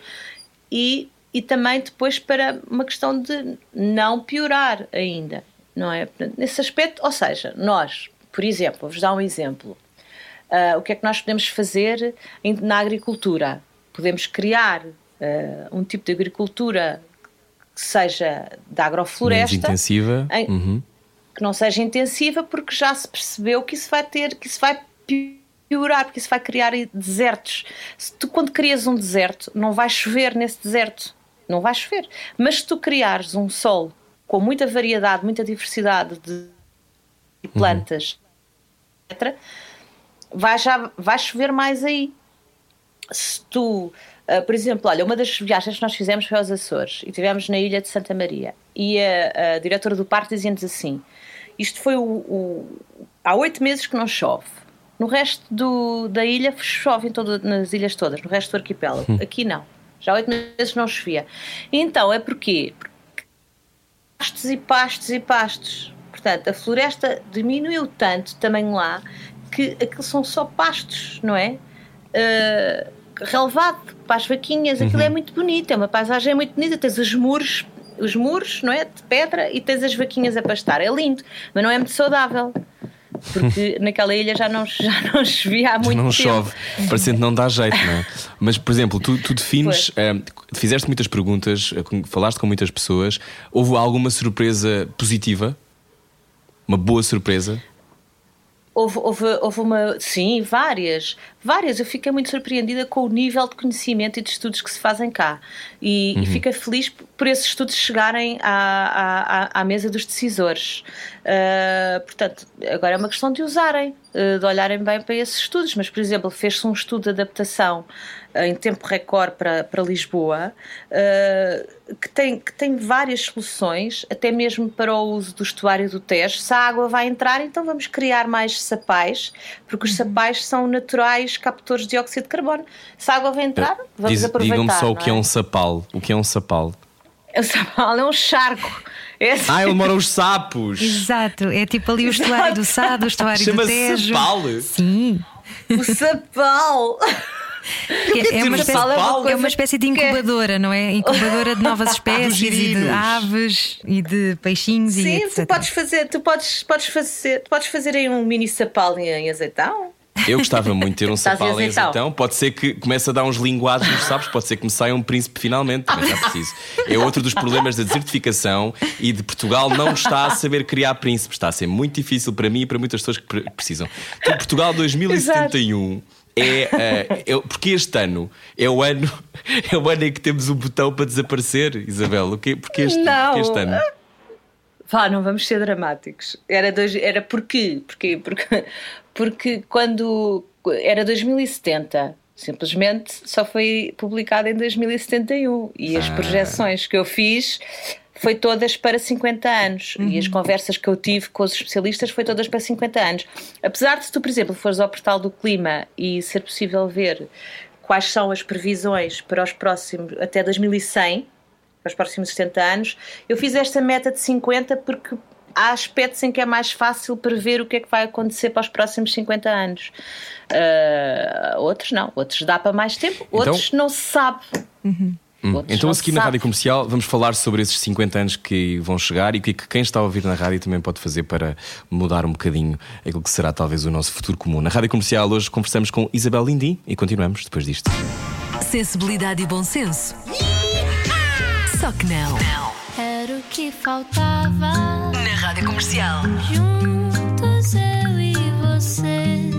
e, e também depois para uma questão de não piorar ainda, não é? Nesse aspecto, ou seja, nós, por exemplo, vou-vos dar um exemplo. Uh, o que é que nós podemos fazer na agricultura? Podemos criar uh, um tipo de agricultura que seja da agrofloresta. Menos intensiva. Em, uhum. Que não seja intensiva, porque já se percebeu que isso vai ter, que isso vai piorar, porque isso vai criar desertos. Se tu, quando crias um deserto, não vai chover nesse deserto. Não vai chover. Mas se tu criares um solo com muita variedade, muita diversidade de plantas, uhum. etc., vai, já, vai chover mais aí. Se tu, uh, por exemplo, olha, uma das viagens que nós fizemos foi aos Açores e estivemos na ilha de Santa Maria e a, a diretora do parque dizia-nos assim: isto foi o, o, há oito meses que não chove. No resto do, da ilha chove em todo, nas ilhas todas, no resto do arquipélago. Hum. Aqui não. Já há oito meses não chovia. Então é porquê? Porque pastos e pastos e pastos. Portanto, a floresta diminuiu tanto também lá que aquilo são só pastos, não é? Uh, relevado para as vaquinhas, aquilo é uhum. muito bonito, é uma paisagem muito bonita, tens os muros, os muros, não é? De pedra e tens as vaquinhas a pastar, é lindo, mas não é muito saudável. Porque naquela ilha já não, já não chovia há muito não tempo. Não chove, parecendo não dá jeito, não é? Mas, por exemplo, tu, tu defines, eh, fizeste muitas perguntas, eh, falaste com muitas pessoas, houve alguma surpresa positiva? Uma boa surpresa? Houve, houve, houve uma. Sim, várias. Várias. Eu fiquei muito surpreendida com o nível de conhecimento e de estudos que se fazem cá. E, uhum. e fiquei feliz por esses estudos chegarem à, à, à mesa dos decisores. Uh, portanto, agora é uma questão de usarem, de olharem bem para esses estudos. Mas, por exemplo, fez-se um estudo de adaptação em tempo recorde para, para Lisboa, uh, que, tem, que tem várias soluções, até mesmo para o uso do estuário do Tejo. Se a água vai entrar, então vamos criar mais sapais, porque os uhum. sapais são naturais captores de dióxido de carbono. Se a água vai entrar, vamos Diz, aproveitar. Digam-me só o que é? é? um sapal. O que é um sapal? O sapal é um charco. É assim. Ah, ele mora os sapos. Exato, é tipo ali o estuário do Sado, o estuário do Tejo. Sapal? Sim. O sapal. É, é, uma espécie, é, uma espécie, de incubadora, não é? Incubadora de novas espécies e de aves e de peixinhos Sim, e etc. tu podes fazer, tu podes, podes fazer, tu podes fazer aí um mini sapal em azeitão. Eu gostava muito de ter um sapal em azeitão. Pode ser que comece a dar uns linguados nos sapos, pode ser que me saia um príncipe finalmente, mas já preciso. É outro dos problemas da desertificação e de Portugal não está a saber criar príncipes. Está a ser muito difícil para mim e para muitas pessoas que precisam. Então, Portugal 2071. Exato é, é, é, porque este ano é o ano é o ano em que temos um botão para desaparecer, Isabel. O quê? Porque este, não. Porque este ano. Vá, não vamos ser dramáticos. Era, dois, era porquê? Porquê? Porque, porque quando era 2070, simplesmente só foi publicado em 2071 e as ah. projeções que eu fiz foi todas para 50 anos. Uhum. E as uhum. conversas que eu tive com os especialistas foi todas para 50 anos. Apesar de tu, por exemplo, fores ao portal do clima e ser possível ver quais são as previsões para os próximos, até 2100, para os próximos 70 anos, eu fiz esta meta de 50 porque há aspectos em que é mais fácil prever o que é que vai acontecer para os próximos 50 anos. Uh, outros não, outros dá para mais tempo, então, outros não se sabe. Uhum. Hum. Então, a seguir na rádio comercial, vamos falar sobre esses 50 anos que vão chegar e o que, é que quem está a ouvir na rádio também pode fazer para mudar um bocadinho aquilo que será talvez o nosso futuro comum. Na rádio comercial, hoje conversamos com Isabel Lindy e continuamos depois disto. Sensibilidade e bom senso. Só que não. não. Era o que faltava. Na rádio comercial. Juntos eu e você.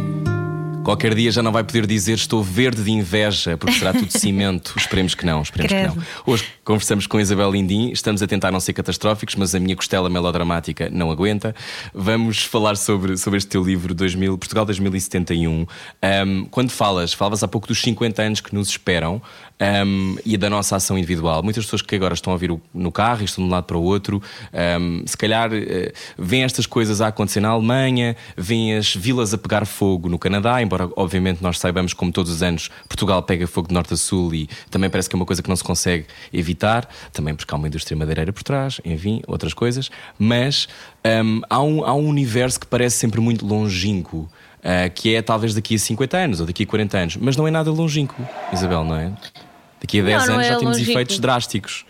Qualquer dia já não vai poder dizer estou verde de inveja, porque será tudo cimento. esperemos que não, esperemos Credo. que não. Hoje conversamos com Isabel Lindim, estamos a tentar não ser catastróficos, mas a minha costela melodramática não aguenta. Vamos falar sobre, sobre este teu livro 2000, Portugal 2071. Um, quando falas, falavas há pouco dos 50 anos que nos esperam um, e da nossa ação individual. Muitas pessoas que agora estão a vir no carro e estão de um lado para o outro, um, se calhar uh, veem estas coisas a acontecer na Alemanha, veem as vilas a pegar fogo no Canadá, embora obviamente nós saibamos, como todos os anos, Portugal pega fogo de norte a sul e também parece que é uma coisa que não se consegue evitar, também porque há uma indústria madeireira por trás, enfim, outras coisas, mas um, há, um, há um universo que parece sempre muito longínquo. Uh, que é talvez daqui a 50 anos ou daqui a 40 anos, mas não é nada longínquo, Isabel, não é? Daqui a 10 não, não anos é já temos longínquo. efeitos drásticos.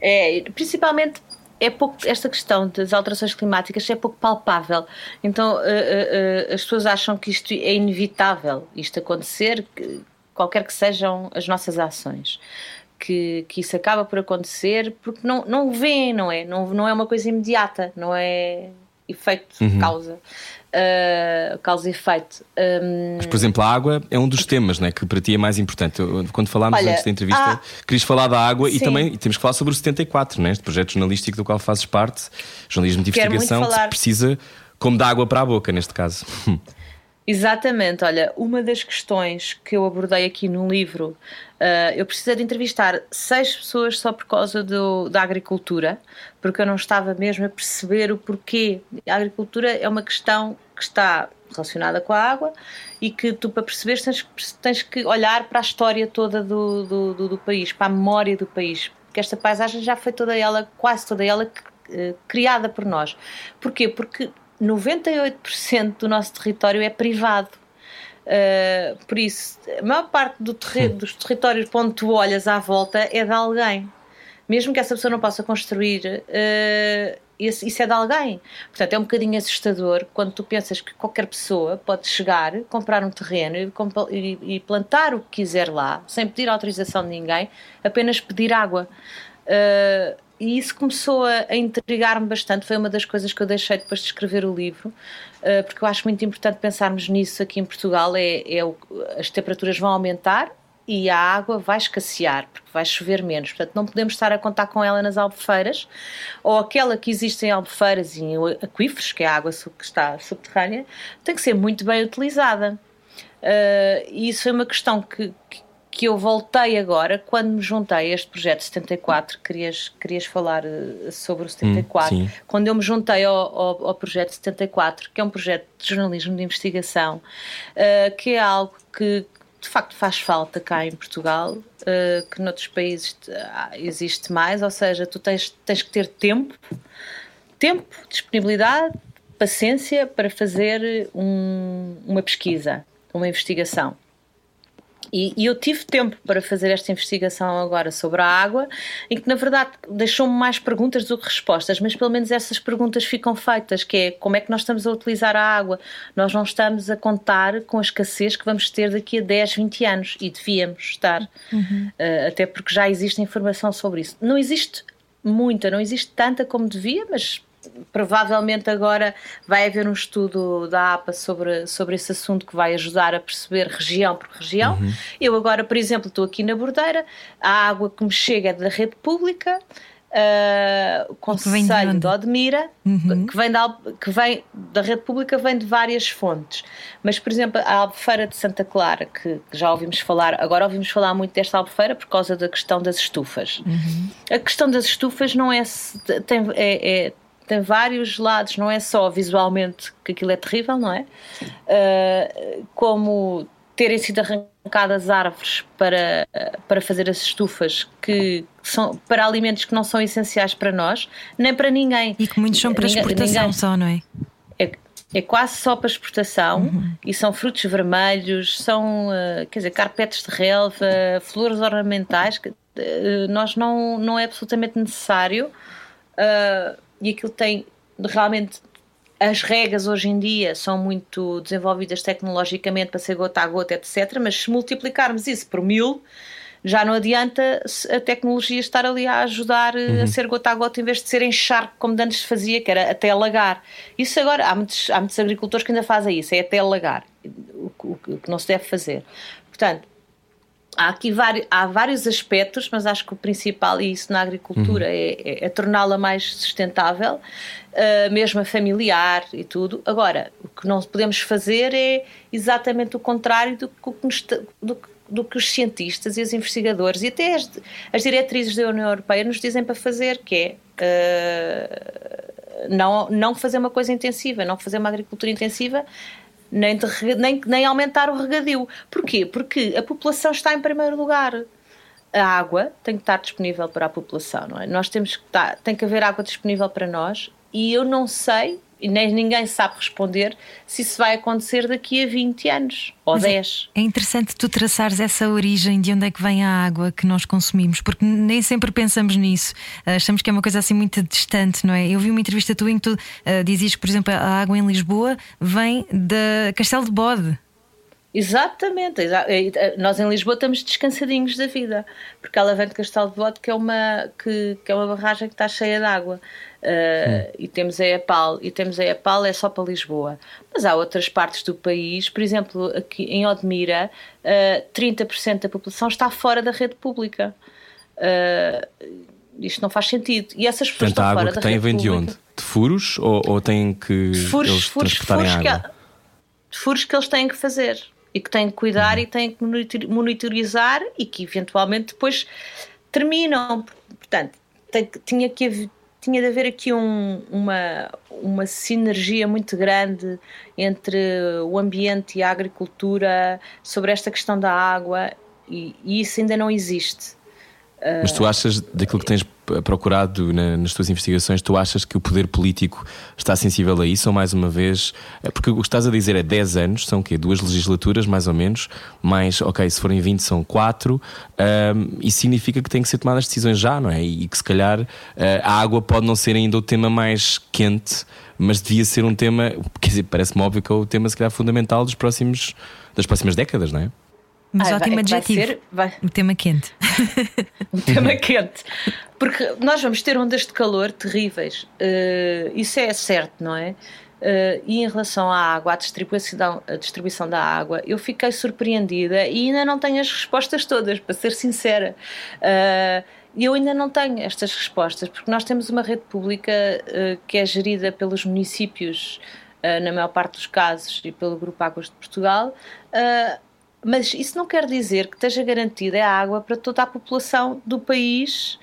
É, principalmente é pouco, esta questão das alterações climáticas é pouco palpável. Então uh, uh, uh, as pessoas acham que isto é inevitável, isto acontecer, que, qualquer que sejam as nossas ações. Que, que isso acaba por acontecer porque não, não vêem, não é? Não, não é uma coisa imediata, não é efeito, uhum. causa uh, causa e efeito. Um... Mas, por exemplo, a água é um dos temas né, que para ti é mais importante. Quando falámos Olha, antes da entrevista, há... querias falar da água Sim. e também temos que falar sobre o 74, né, este projeto jornalístico do qual fazes parte, jornalismo de investigação, falar... que precisa como da água para a boca, neste caso. Exatamente, olha, uma das questões que eu abordei aqui no livro, uh, eu precisei de entrevistar seis pessoas só por causa do, da agricultura, porque eu não estava mesmo a perceber o porquê. A agricultura é uma questão que está relacionada com a água e que tu, para perceber, tens, tens que olhar para a história toda do, do, do, do, país, para a memória do país, porque esta paisagem já foi toda ela, quase toda ela, uh, criada por nós. Porquê? Porque 98% do nosso território é privado. Uh, por isso, a maior parte do terri dos territórios para onde tu olhas à volta é de alguém. Mesmo que essa pessoa não possa construir, uh, isso, isso, é de alguém. Portanto, é um bocadinho assustador quando tu pensas que qualquer pessoa pode chegar, comprar um terreno e, e, e plantar o que quiser lá, sem pedir autorização de ninguém, apenas pedir água. Uh, e isso começou a, intrigar-me bastante. Foi uma das coisas que eu deixei depois de escrever o livro, uh, porque eu acho muito importante pensarmos nisso aqui em Portugal. É, é o, as temperaturas vão aumentar e a água vai escassear, porque vai chover menos. Portanto, não podemos estar a contar com ela nas albufeiras, ou aquela que existe em albufeiras e em aquíferos, que é a água que está subterrânea, tem que ser muito bem utilizada. Uh, e isso foi uma questão que, que que eu voltei agora, quando me juntei a este projeto 74, querias, querias falar eh, sobre o 74, hum, quando eu me juntei ao, ao, ao, projeto 74, que é um projeto de jornalismo de investigação, uh, que é algo que de facto faz falta cá em Portugal, uh, que noutros países existe mais, ou seja, tu tens, tens que ter tempo, tempo, disponibilidade, paciência para fazer um, uma pesquisa, uma investigação. E, e, eu tive tempo para fazer esta investigação agora sobre a água, em que na verdade deixou-me mais perguntas do que respostas, mas pelo menos essas perguntas ficam feitas, que é como é que nós estamos a utilizar a água? Nós não estamos a contar com a escassez que vamos ter daqui a 10, 20 anos e devíamos estar, uhum. uh, até porque já existe informação sobre isso. Não existe muita, não existe tanta como devia, mas provavelmente agora vai haver um estudo da APA sobre, sobre esse assunto que vai ajudar a perceber região por região. Uhum. Eu agora, por exemplo, estou aqui na Bordeira, a água que me chega é da rede pública, uh, o Conselho de, Odmira, uhum. que, vem da, que vem da rede pública, vem de várias fontes. Mas, por exemplo, a Albufeira de Santa Clara, que, que já ouvimos falar, agora ouvimos falar muito desta Albufeira por causa da questão das estufas. Uhum. A questão das estufas não é, tem, é, é tem vários lados, não é só visualmente que aquilo é terrível, não é? Uh, como terem sido arrancadas árvores para, para fazer as estufas que são para alimentos que não são essenciais para nós, nem para ninguém. E que muitos são para ninguém, exportação ninguém. só, não é? É, é quase só para exportação uhum. e são frutos vermelhos, são, uh, quer dizer, carpetes de relva, flores ornamentais, que uh, nós não, não é absolutamente necessário. Uh, e aquilo tem realmente as regras hoje em dia são muito desenvolvidas tecnologicamente para ser gota a gota, etc. Mas se multiplicarmos isso por mil, já não adianta a tecnologia estar ali a ajudar eh, uhum. a ser gota a gota em vez de ser encharque como antes fazia, que era até alagar. Isso agora, há muitos, há muitos agricultores que ainda fazem isso, é até alagar. o, o, o que não se deve fazer. Portanto, há aqui vários, há vários aspectos, mas acho que o principal, e isso na agricultura, uhum. é, é, é torná-la mais sustentável, uh, mesmo a familiar e tudo. Agora, o que não podemos fazer é exatamente o contrário do, do, do que os cientistas e os investigadores e até as, as diretrizes da União Europeia nos dizem para fazer, que é uh, não, não fazer uma coisa intensiva, não fazer uma agricultura intensiva, nem, de, nem, nem aumentar o regadio. Porquê? Porque a população está em primeiro lugar. A água tem que estar disponível para a população, não é? Nós temos que estar, tem que haver água disponível para nós e eu não sei e nem ninguém sabe responder se isso vai acontecer daqui a 20 anos ou Mas 10. É, é interessante tu traçares essa origem de onde é que vem a água que nós consumimos, porque nem sempre pensamos nisso. Achamos que é uma coisa assim muito distante, não é? Eu vi uma entrevista tua em que tu uh, dizias que, por exemplo, a água em Lisboa vem da Castelo de Bode. Exatamente, nós em Lisboa estamos descansadinhos da vida, porque vem de Castelo de Bode, que é uma, que, que é uma barragem que está cheia de água. Uh, e temos a EPAL, e temos a EPAL é só para Lisboa. Mas há outras partes do país, por exemplo, aqui em Odmira, uh, ah, 30% da população está fora da rede pública. Uh, isto não faz sentido. E essas pessoas Portanto, estão a água que tem vem de onde? De furos ou, ou têm que furos, eles furos, transportarem furos água? Que, furos que eles têm que fazer e que têm que cuidar uhum. e têm que monitorizar e que eventualmente depois terminam. Portanto, tem, tinha que haver tinha de haver aqui um, uma, uma sinergia muito grande entre o ambiente e a agricultura sobre esta questão da água e, e isso ainda não existe. Mas tu achas, daquilo que tens procurado na, nas tuas investigações, tu achas que o poder político está sensível a isso ou mais uma vez? É porque o que estás a dizer é 10 anos, são o quê? Duas legislaturas mais ou menos, mais, ok, se forem 20 são 4, um, isso significa que têm que ser tomadas decisões já, não é? E que se calhar uh, a água pode não ser ainda o tema mais quente, mas devia ser um tema, quer dizer, parece-me óbvio que é o tema se calhar fundamental dos próximos, das próximas décadas, não é? Mas ah, ótimo vai, adjetivo. Vai ser, vai... Um tema quente. um tema quente. Porque nós vamos ter ondas de calor terríveis. Uh, isso é certo, não é? Uh, e em relação à água, à distribuição, à distribuição da água, eu fiquei surpreendida e ainda não tenho as respostas todas, para ser sincera. Uh, eu ainda não tenho estas respostas, porque nós temos uma rede pública uh, que é gerida pelos municípios, na maior parte dos casos, e pelo Grupo Águas de Portugal mas isso não quer dizer que esteja garantida a água para toda a população do país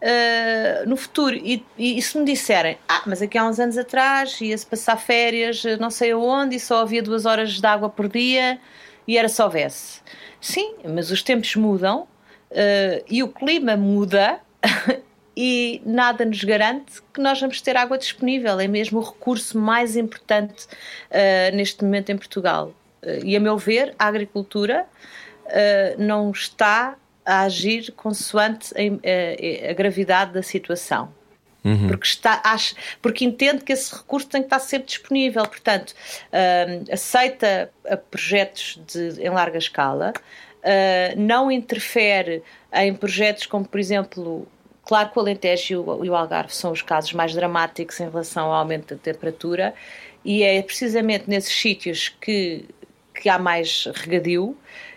uh, no futuro. E, e, e, se me disserem, ah, mas aqui há uns anos atrás ia-se passar férias não sei aonde e só havia duas horas de água por dia e era só houvesse. Sim, mas os tempos mudam uh, e o clima muda. e nada nos garante que nós vamos ter água disponível. É mesmo o recurso mais importante uh, neste momento em Portugal. Eh, e a meu ver, a agricultura uh, não está a agir consoante a, a, eh, a gravidade da situação. Uhum. Porque, está, acho, porque entende que esse recurso tem que estar sempre disponível. Portanto, uh, aceita projetos de, em larga escala, uh, não interfere em projetos como, por exemplo, claro que o Alentejo e o Algarve são os casos mais dramáticos em relação ao aumento da temperatura, e é precisamente nesses sítios que que há mais regadio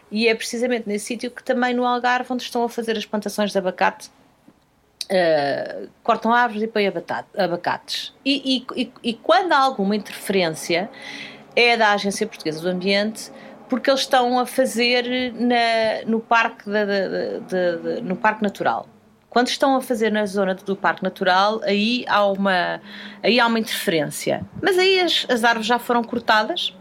e é precisamente nesse sítio que também no Algarve onde estão a fazer as plantações de abacate uh, cortam árvores e põem abacates e, e, e, e, quando há alguma interferência é da Agência Portuguesa do Ambiente porque eles estão a fazer na, no, parque de, de, de, no parque natural quando estão a fazer na zona do Parque Natural, aí há uma, aí há uma interferência. Mas aí as, as árvores já foram cortadas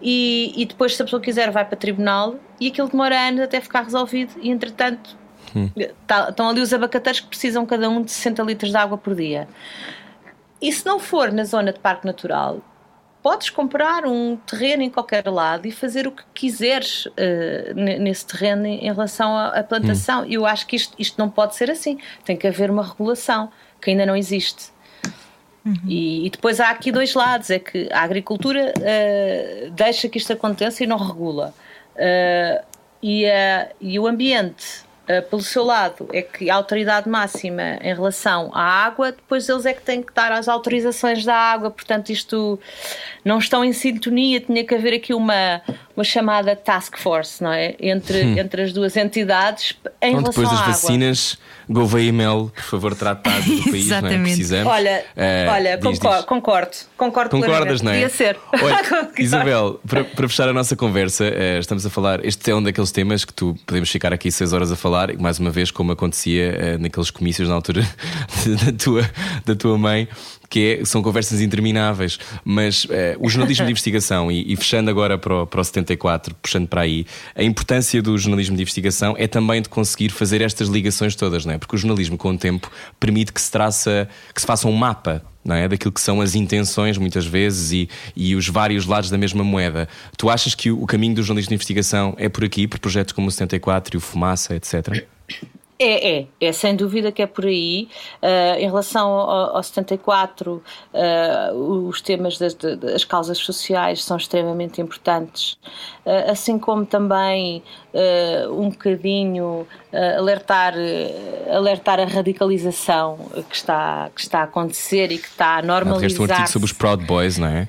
e, e depois, se a pessoa quiser, vai para tribunal e aquilo demora anos até ficar resolvido. E entretanto, hum. tá, estão ali os abacateiros que precisam cada um de 60 litros de água por dia. E se não for na zona de parque natural, podes comprar um terreno em qualquer lado e fazer o que quiseres uh, nesse terreno em relação à, plantação. E hum. eu acho que isto, isto não pode ser assim. Tem que haver uma regulação que ainda não existe. Uhum. E, e, depois há aqui dois lados: é que a agricultura uh, deixa que isto aconteça e não regula. Uh, e, uh, e o ambiente pelo seu lado, é que a autoridade máxima em relação à água, depois eles é que têm que dar as autorizações da água, portanto, isto não estão em sintonia, tinha que haver aqui uma, uma chamada task force, não é? Entre, entre as duas entidades em então, depois das vacinas, Gouveia e Mel, por favor, tratado do país, não é? Precisamos. Olha, uh, olha diz, concordo, diz. concordo, concordo. Concordas, não é? Podia ser. Olha, Isabel, para, para, fechar a nossa conversa, uh, estamos a falar. Este é um daqueles temas que tu podemos ficar aqui seis horas a falar, mais uma vez, como acontecia uh, naqueles comícios na altura da tua, da tua mãe que é, são conversas intermináveis, mas uh, o jornalismo de investigação, e, e, fechando agora para o, para o 74, puxando para aí, a importância do jornalismo de investigação é também de conseguir fazer estas ligações todas, não é? Porque o jornalismo, com o tempo, permite que se traça, que se faça um mapa não é? daquilo que são as intenções, muitas vezes, e, e os vários lados da mesma moeda. Tu achas que o caminho do jornalismo de investigação é por aqui, por projetos como o 74 e o Fumaça, etc? É, é, é sem dúvida que é por aí. Uh, em relação ao, ao 74, uh, ah, os temas das, das, causas sociais são extremamente importantes, uh, assim como também um bocadinho alertar, alertar a radicalização que está, que está a acontecer e que está a normalizar. um artigo sobre os Proud Boys, não é?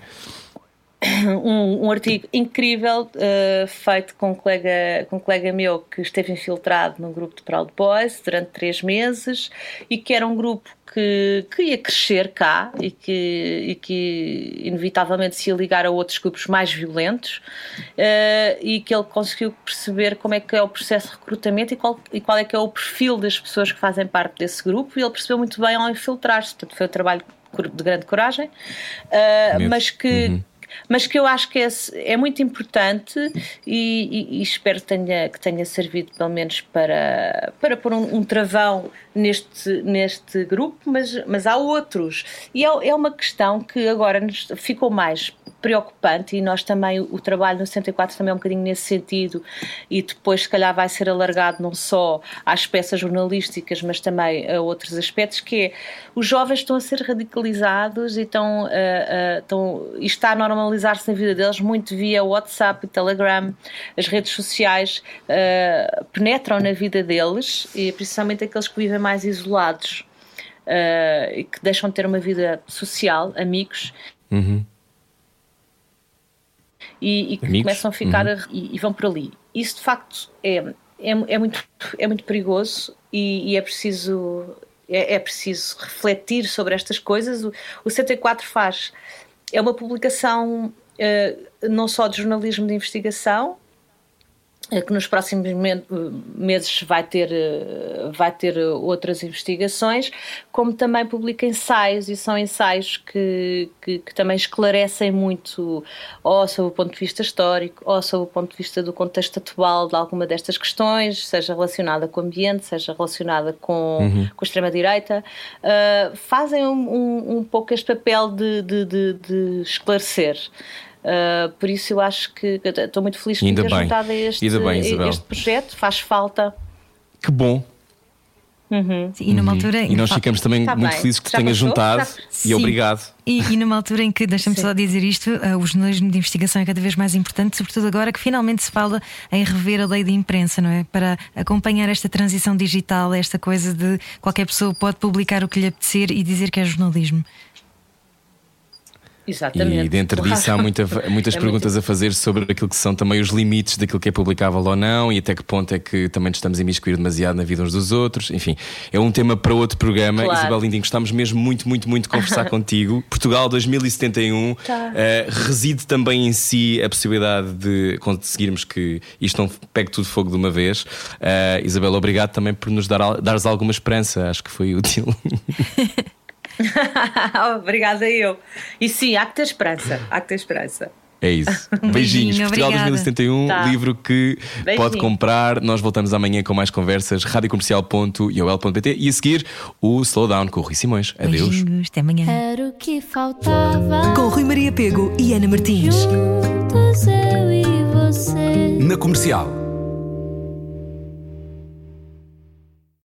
um, um, artigo incrível uh, feito com um, colega, com um colega meu que esteve infiltrado num grupo de Proud Boys durante três meses e que era um grupo que, que ia crescer cá e que, e que inevitavelmente se ia ligar a outros grupos mais violentos uh, e que ele conseguiu perceber como é que é o processo de recrutamento e qual, e qual é que é o perfil das pessoas que fazem parte desse grupo e ele percebeu muito bem ao infiltrar-se, portanto foi um trabalho de grande coragem, uh, mas que, uhum mas que eu acho que é, é muito importante e, e, e, espero que tenha, que tenha servido pelo menos para, para pôr um, um travão neste, neste grupo, mas, mas há outros. E é, é uma questão que agora ficou mais preocupante e nós também, o trabalho no 64 também é um bocadinho nesse sentido. E depois se calhar vai ser alargado não só às peças jornalísticas mas também a outros aspectos que é, os jovens estão a ser radicalizados e estão, uh, uh, estão e está a normalizar-se na vida deles muito via WhatsApp Telegram. As redes sociais uh, penetram na vida deles e principalmente aqueles que vivem mais isolados e que deixam de ter uma vida social, amigos. Uhum e, e que começam a ficar uhum. a, e, e, vão por ali. Isso de facto é, é, é, muito, é muito perigoso e, e é preciso é, é, preciso refletir sobre estas coisas. O, o 74 faz é uma publicação uh, não só de jornalismo de investigação, que nos próximos meses vai ter, eh, vai ter outras investigações, como também publica ensaios, e são ensaios que, que, que, também esclarecem muito, ou sob o ponto de vista histórico, ou sob o ponto de vista do contexto atual de alguma destas questões, seja relacionada com o ambiente, seja relacionada com, uhum. com a extrema-direita, uh, fazem um, um, um, pouco este papel de, de, de, de esclarecer. Uh, por isso eu acho que estou muito feliz por ter juntado a este, bem, este projeto, faz falta. Que bom. Uhum. Sim, e numa uhum. altura E nós ficamos também tá muito bem. felizes que te tenhas juntado e obrigado. E, e, numa altura em que, deixa-me só dizer isto, uh, o jornalismo de investigação é cada vez mais importante, sobretudo agora que finalmente se fala em rever a lei de imprensa, não é? Para acompanhar esta transição digital, esta coisa de qualquer pessoa pode publicar o que lhe apetecer e dizer que é jornalismo. Exatamente. E dentro disso há muita, muitas é perguntas muito... a fazer sobre aquilo que são também os limites daquilo que é publicável ou não e até que ponto é que também estamos a imiscuir demasiado na vida uns dos outros. Enfim, é um tema para outro programa. Claro. Isabel Lindinho, gostamos mesmo muito, muito, muito de conversar contigo. Portugal 2071 tá. uh, reside também em si a possibilidade de conseguirmos que isto não pegue tudo fogo de uma vez. Uh, Isabel, obrigado também por nos dar, dares alguma esperança. Acho que foi útil. Obrigada eu. E sim, há que ter esperança. Há que ter esperança. É isso. Um beijinhos. Beijinho, Portugal obrigada. 2071, tá. livro que Beijinho. pode comprar. Nós voltamos amanhã com mais conversas. radiocomercial.iol.pt e a seguir o Slowdown com o Rui Simões. Adeus. Beijinhos, até amanhã. Era o que faltava. Com Rui Maria Pego e Ana Martins. Juntos eu e você. Na comercial.